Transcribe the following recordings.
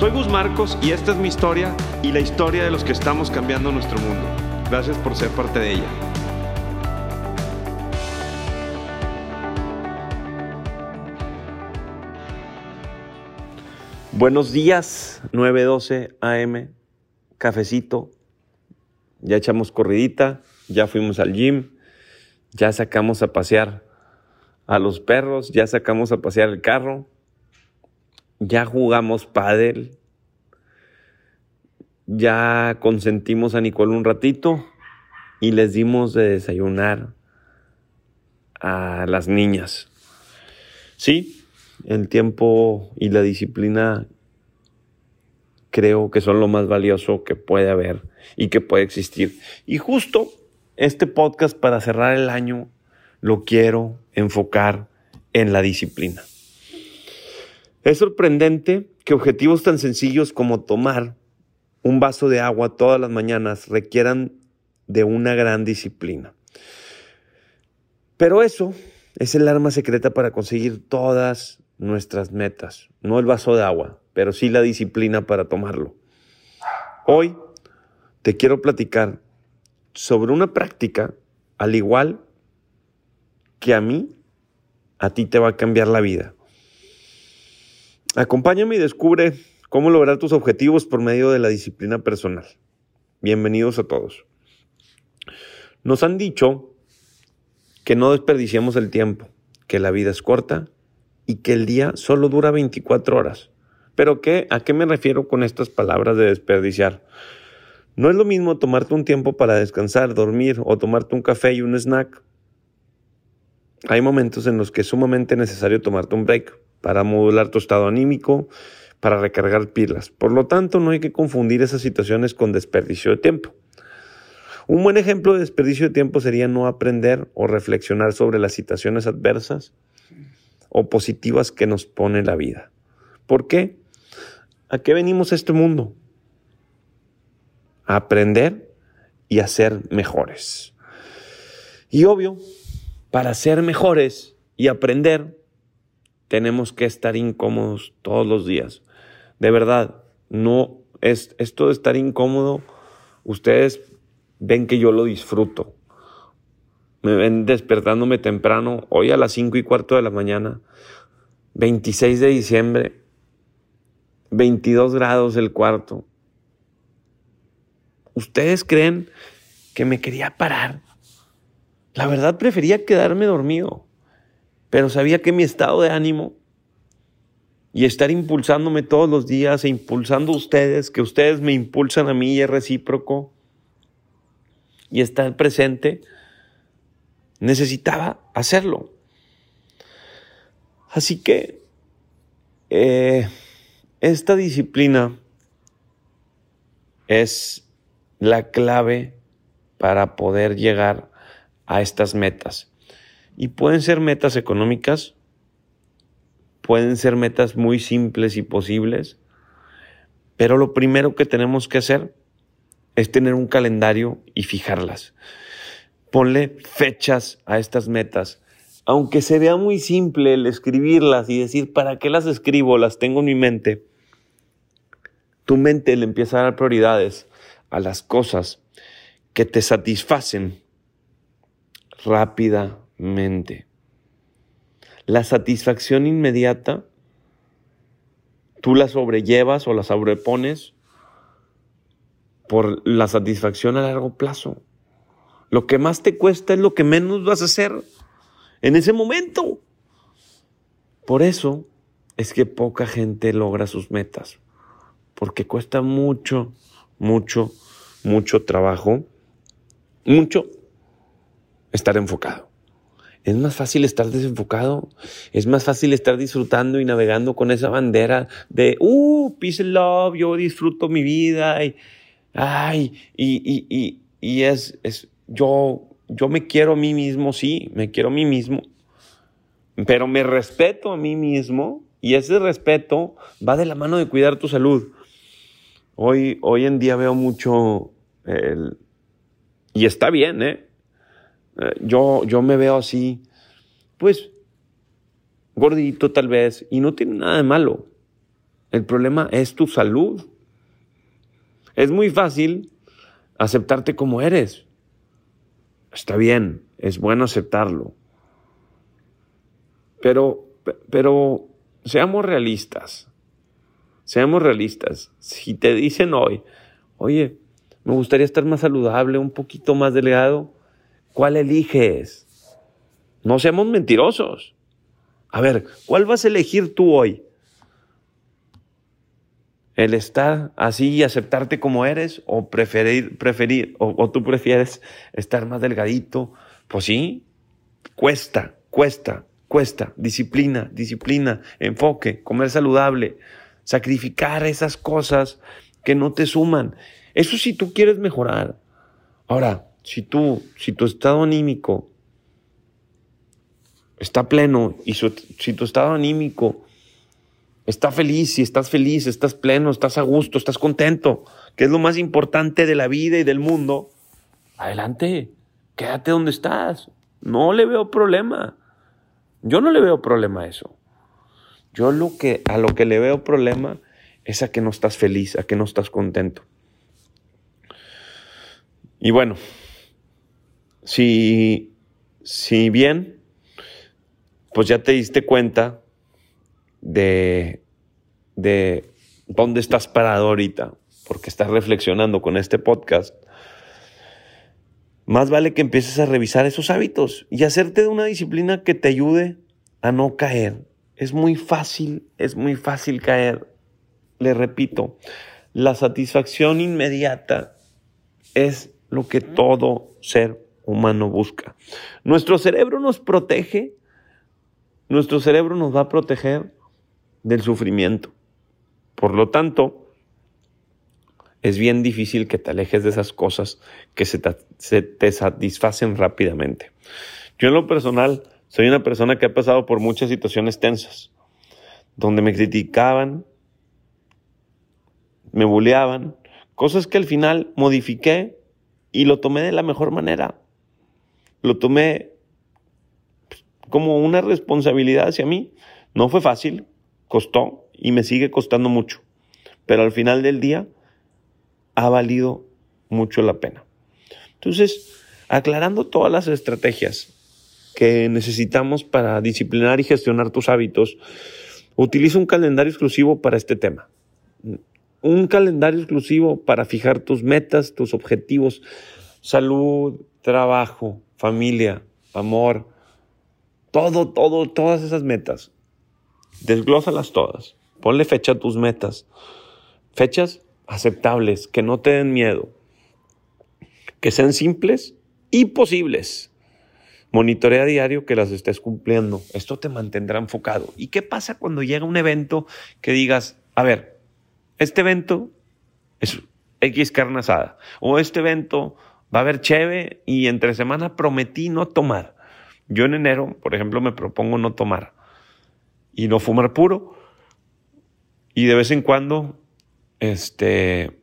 Soy Gus Marcos y esta es mi historia y la historia de los que estamos cambiando nuestro mundo. Gracias por ser parte de ella. Buenos días, 9:12 AM, cafecito, ya echamos corridita, ya fuimos al gym, ya sacamos a pasear a los perros, ya sacamos a pasear el carro, ya jugamos pádel, ya consentimos a Nicole un ratito y les dimos de desayunar a las niñas. Sí, el tiempo y la disciplina creo que son lo más valioso que puede haber y que puede existir. Y justo este podcast para cerrar el año lo quiero enfocar en la disciplina. Es sorprendente que objetivos tan sencillos como tomar un vaso de agua todas las mañanas requieran de una gran disciplina. Pero eso es el arma secreta para conseguir todas nuestras metas. No el vaso de agua, pero sí la disciplina para tomarlo. Hoy te quiero platicar sobre una práctica al igual que a mí, a ti te va a cambiar la vida. Acompáñame y descubre cómo lograr tus objetivos por medio de la disciplina personal. Bienvenidos a todos. Nos han dicho que no desperdiciemos el tiempo, que la vida es corta y que el día solo dura 24 horas. Pero ¿qué? ¿a qué me refiero con estas palabras de desperdiciar? No es lo mismo tomarte un tiempo para descansar, dormir o tomarte un café y un snack. Hay momentos en los que es sumamente necesario tomarte un break para modular tu estado anímico, para recargar pilas. Por lo tanto, no hay que confundir esas situaciones con desperdicio de tiempo. Un buen ejemplo de desperdicio de tiempo sería no aprender o reflexionar sobre las situaciones adversas o positivas que nos pone la vida. ¿Por qué? ¿A qué venimos a este mundo? A aprender y a ser mejores. Y obvio, para ser mejores y aprender, tenemos que estar incómodos todos los días. De verdad, no es esto de estar incómodo, ustedes ven que yo lo disfruto. Me ven despertándome temprano, hoy a las cinco y cuarto de la mañana, 26 de diciembre, 22 grados el cuarto. ¿Ustedes creen que me quería parar? La verdad prefería quedarme dormido pero sabía que mi estado de ánimo y estar impulsándome todos los días e impulsando a ustedes, que ustedes me impulsan a mí y es recíproco, y estar presente, necesitaba hacerlo. Así que eh, esta disciplina es la clave para poder llegar a estas metas. Y pueden ser metas económicas, pueden ser metas muy simples y posibles, pero lo primero que tenemos que hacer es tener un calendario y fijarlas. Ponle fechas a estas metas. Aunque se vea muy simple el escribirlas y decir, ¿para qué las escribo? Las tengo en mi mente. Tu mente le empieza a dar prioridades a las cosas que te satisfacen rápida, La satisfacción inmediata, tú la sobrellevas o la sobrepones por la satisfacción a largo plazo. Lo que más te cuesta es lo que menos vas a hacer en ese momento. Por eso es que poca gente logra sus metas, porque cuesta mucho, mucho, mucho trabajo, mucho estar enfocado. Es más fácil estar desenfocado. Es más fácil estar disfrutando y navegando con esa bandera de, uh, peace and love, yo disfruto mi vida. ay, y, y, y, es, es, yo, yo me quiero a mí mismo, sí, me quiero a mí mismo, pero me respeto a mí mismo y ese respeto va de la mano de cuidar tu salud. Hoy, hoy en día veo mucho el, y está bien, ¿eh? ¿Eh? Yo, yo me veo así, pues, gordito tal vez, y no tiene nada de malo. El problema es tu salud. Es muy fácil aceptarte como eres. Está bien, es bueno aceptarlo. Pero, pero seamos realistas. Seamos realistas. Si te dicen hoy, oye, me gustaría estar más saludable, un poquito más delgado, ¿cuál eliges? No seamos mentirosos. A ver, ¿cuál vas a elegir tú hoy? ¿El estar así y aceptarte como eres? ¿O preferir, preferir, o, tú prefieres estar más delgadito? Pues sí, cuesta, cuesta, cuesta. Disciplina, disciplina, enfoque, comer saludable, sacrificar esas cosas que no te suman. Eso si tú quieres mejorar. Ahora, si tú, si tu estado anímico está pleno y si tu estado anímico está feliz, si estás feliz, estás pleno, estás a gusto, estás contento, que es lo más importante de la vida y del mundo, adelante, quédate donde estás. No le veo problema. Yo no le veo problema a eso. Yo lo que, a lo que le veo problema es a que no estás feliz, a que no estás contento. Y bueno, si, si bien, pues ya te diste cuenta de, de dónde estás parado ahorita, porque estás reflexionando con este podcast, más vale que empieces a revisar esos hábitos y hacerte de una disciplina que te ayude a no caer. Es muy fácil, es muy fácil caer. Le repito, la satisfacción inmediata es lo que todo ser humano busca. Nuestro cerebro nos protege, nuestro cerebro nos va a proteger del sufrimiento. Por lo tanto, es bien difícil que te alejes de esas cosas que se te, satisfacen rápidamente. Yo en lo personal soy una persona que ha pasado por muchas situaciones tensas, donde me criticaban, me bulleaban, cosas que al final modifiqué y lo tomé de la mejor manera. Lo tomé como una responsabilidad hacia mí. No fue fácil, costó y me sigue costando mucho. Pero al final del día ha valido mucho la pena. Entonces, aclarando todas las estrategias que necesitamos para disciplinar y gestionar tus hábitos, utiliza un calendario exclusivo para este tema un calendario exclusivo para fijar tus metas, tus objetivos, salud, trabajo, familia, amor, todo, todo, todas esas metas. Desglósalas todas. Ponle fecha a tus metas. Fechas aceptables, que no te den miedo, que sean simples y posibles. Monitorea a diario que las estés cumpliendo. Esto te mantendrá enfocado. ¿Y qué pasa cuando llega un evento que digas, a ver, este evento es X carne asada. O este evento va a haber cheve y entre semana prometí no tomar. Yo en enero, por ejemplo, me propongo no tomar y no fumar puro. Y de vez en cuando, este,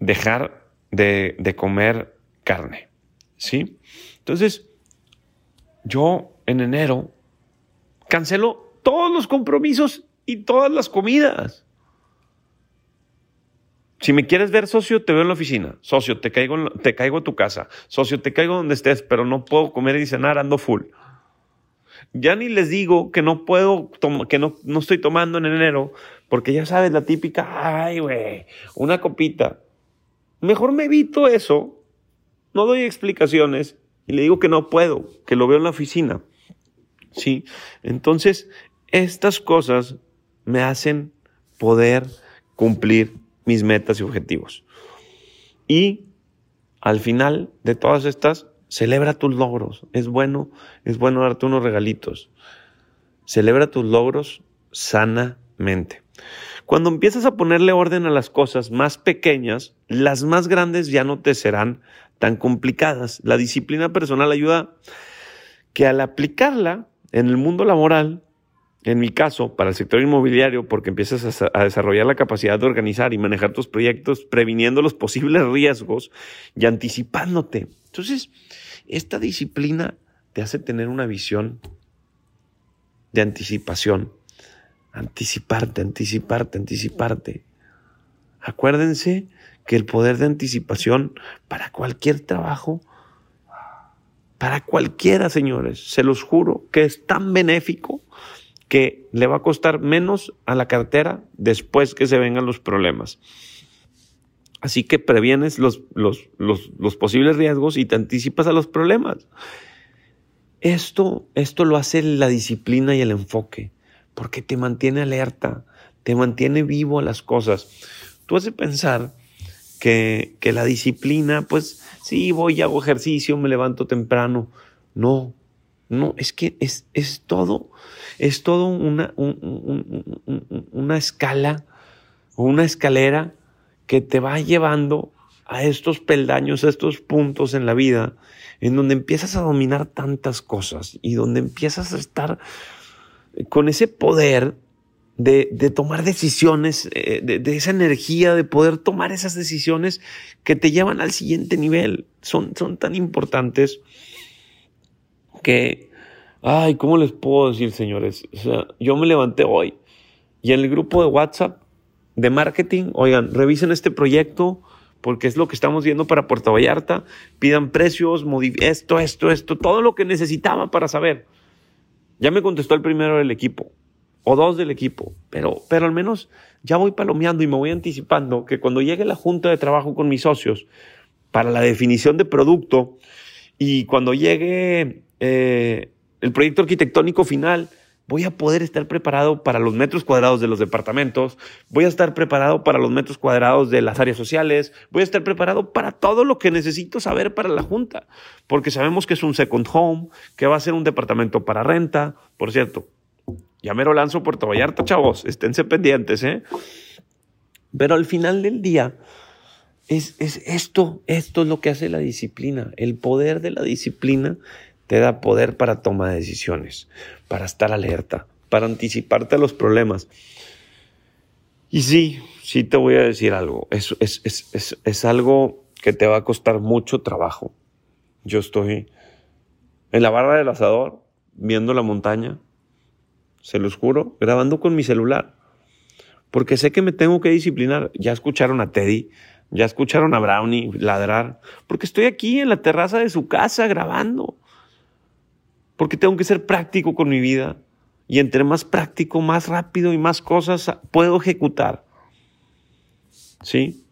dejar de, de comer carne. ¿Sí? Entonces, yo en enero cancelo todos los compromisos y todas las comidas. Si me quieres ver, socio, te veo en la oficina. Socio, te caigo, te caigo a tu casa. Socio, te caigo donde estés, pero no puedo comer y cenar, ando full. Ya ni les digo que no puedo, que no, no estoy tomando en enero, porque ya sabes, la típica, ay, güey, una copita. Mejor me evito eso, no doy explicaciones y le digo que no puedo, que lo veo en la oficina. ¿Sí? Entonces, estas cosas me hacen poder cumplir mis metas y objetivos. Y al final de todas estas, celebra tus logros. Es bueno, es bueno darte unos regalitos. Celebra tus logros sanamente. Cuando empiezas a ponerle orden a las cosas más pequeñas, las más grandes ya no te serán tan complicadas. La disciplina personal ayuda que al aplicarla en el mundo laboral, en mi caso, para el sector inmobiliario, porque empiezas a, desarrollar la capacidad de organizar y manejar tus proyectos, previniendo los posibles riesgos y anticipándote. Entonces, esta disciplina te hace tener una visión de anticipación. Anticiparte, anticiparte, anticiparte. Acuérdense que el poder de anticipación para cualquier trabajo, para cualquiera, señores, se los juro que es tan benéfico que le va a costar menos a la cartera después que se vengan los problemas. Así que previenes los, los, los, posibles riesgos y te anticipas a los problemas. Esto, esto lo hace la disciplina y el enfoque, porque te mantiene alerta, te mantiene vivo a las cosas. Tú haces pensar que, que la disciplina, pues sí, voy hago ejercicio, me levanto temprano. No, no, es que es, es todo, es todo una, una escala una escalera que te va llevando a estos peldaños, a estos puntos en la vida, en donde empiezas a dominar tantas cosas y donde empiezas a estar con ese poder de, de tomar decisiones, eh, de, de, esa energía, de poder tomar esas decisiones que te llevan al siguiente nivel. Son, son tan importantes que, ay, ¿cómo les puedo decir, señores? O sea, yo me levanté hoy y en el grupo de WhatsApp de marketing, oigan, revisen este proyecto porque es lo que estamos viendo para Puerto Vallarta, pidan precios, esto, esto, esto, todo lo que necesitaba para saber. Ya me contestó el primero del equipo o dos del equipo, pero, pero al menos ya voy palomeando y me voy anticipando que cuando llegue la junta de trabajo con mis socios para la definición de producto y cuando llegue eh, el proyecto arquitectónico final, voy a poder estar preparado para los metros cuadrados de los departamentos, voy a estar preparado para los metros cuadrados de las áreas sociales, voy a estar preparado para todo lo que necesito saber para la junta, porque sabemos que es un second home, que va a ser un departamento para renta, por cierto. Ya me lo lanzo Puerto Vallarta, chavos, esténse pendientes, ¿eh? Pero al final del día, es, es esto, esto es lo que hace la disciplina. El poder de la disciplina te da poder para tomar decisiones, para estar alerta, para anticiparte a los problemas. Y sí, sí te voy a decir algo, es, es, es, es, algo que te va a costar mucho trabajo. Yo estoy en la barra del asador, viendo la montaña, se los juro, grabando con mi celular, porque sé que me tengo que disciplinar. Ya escucharon a Teddy, ya escucharon a Brownie ladrar, porque estoy aquí en la terraza de su casa grabando porque tengo que ser práctico con mi vida. Y entre más práctico, más rápido y más cosas puedo ejecutar. ¿Sí?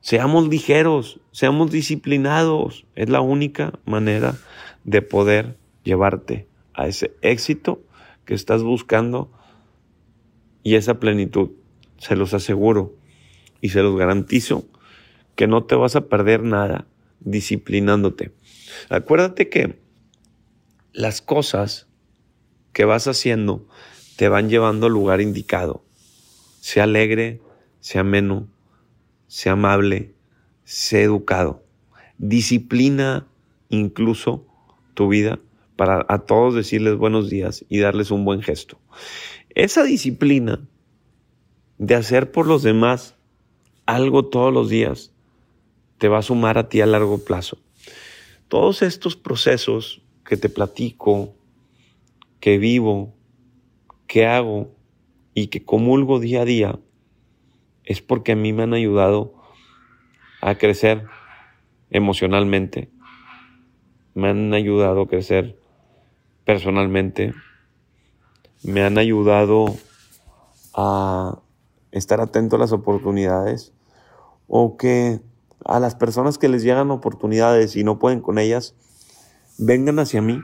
Seamos ligeros, seamos disciplinados. Es la única manera de poder llevarte a ese éxito que estás buscando y esa plenitud. Se los aseguro y se los garantizo que no te vas a perder nada disciplinándote. Acuérdate que las cosas que vas haciendo te van llevando al lugar indicado. Sea alegre, sea ameno, sea amable, sea educado. Disciplina incluso tu vida para a todos decirles buenos días y darles un buen gesto. Esa disciplina de hacer por los demás algo todos los días te va a sumar a ti a largo plazo. Todos estos procesos que te platico, que vivo, que hago y que comulgo día a día, es porque a mí me han ayudado a crecer emocionalmente, me han ayudado a crecer personalmente, me han ayudado a estar atento a las oportunidades o que a las personas que les llegan oportunidades y no pueden con ellas, vengan hacia mí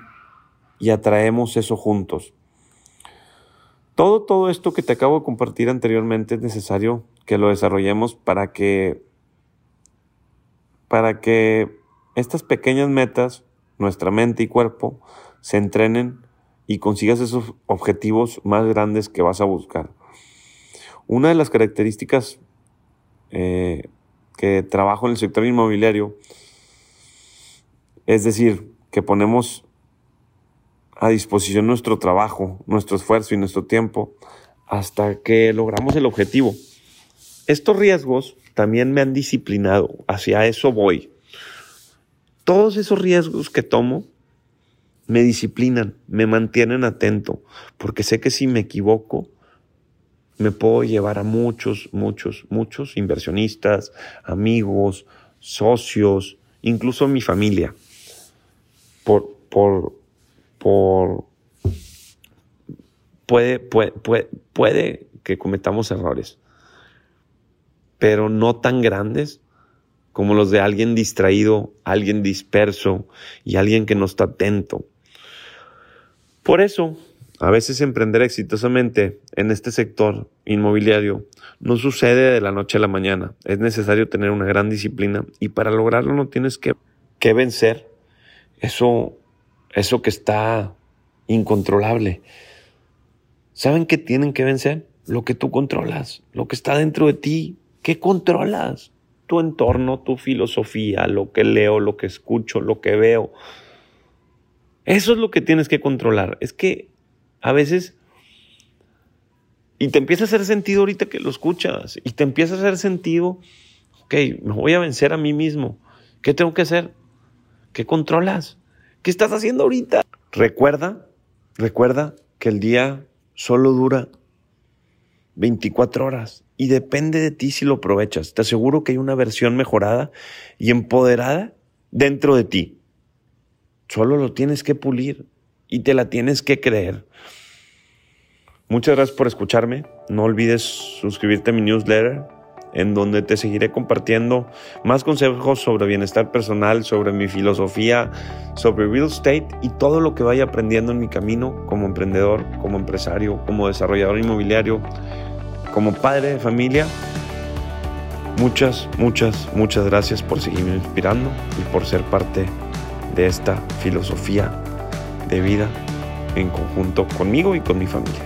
y atraemos eso juntos. Todo, todo esto que te acabo de compartir anteriormente es necesario que lo desarrollemos para que, para que estas pequeñas metas, nuestra mente y cuerpo, se entrenen y consigas esos objetivos más grandes que vas a buscar. Una de las características eh, que trabajo en el sector inmobiliario es decir, que ponemos a disposición nuestro trabajo, nuestro esfuerzo y nuestro tiempo hasta que logramos el objetivo. Estos riesgos también me han disciplinado, hacia eso voy. Todos esos riesgos que tomo me disciplinan, me mantienen atento, porque sé que si me equivoco, me puedo llevar a muchos, muchos, muchos inversionistas, amigos, socios, incluso mi familia, por, por, por, puede, puede, puede, puede que cometamos errores, pero no tan grandes como los de alguien distraído, alguien disperso y alguien que no está atento. Por eso, a veces emprender exitosamente en este sector inmobiliario no sucede de la noche a la mañana. Es necesario tener una gran disciplina y para lograrlo no tienes que, que vencer eso, eso que está incontrolable. ¿Saben qué tienen que vencer? Lo que tú controlas, lo que está dentro de ti. ¿Qué controlas? Tu entorno, tu filosofía, lo que leo, lo que escucho, lo que veo. Eso es lo que tienes que controlar. Es que a veces... Y te empieza a hacer sentido ahorita que lo escuchas. Y te empieza a hacer sentido, ok, me voy a vencer a mí mismo. ¿Qué tengo que hacer? ¿Qué controlas? ¿Qué estás haciendo ahorita? Recuerda, recuerda que el día solo dura 24 horas y depende de ti si lo aprovechas. Te aseguro que hay una versión mejorada y empoderada dentro de ti. Solo lo tienes que pulir y te la tienes que creer. Muchas gracias por escucharme. No olvides suscribirte a mi newsletter en donde te seguiré compartiendo más consejos sobre bienestar personal, sobre mi filosofía, sobre real estate y todo lo que vaya aprendiendo en mi camino como emprendedor, como empresario, como desarrollador inmobiliario, como padre de familia. Muchas, muchas, muchas gracias por seguirme inspirando y por ser parte de esta filosofía de vida en conjunto conmigo y con mi familia.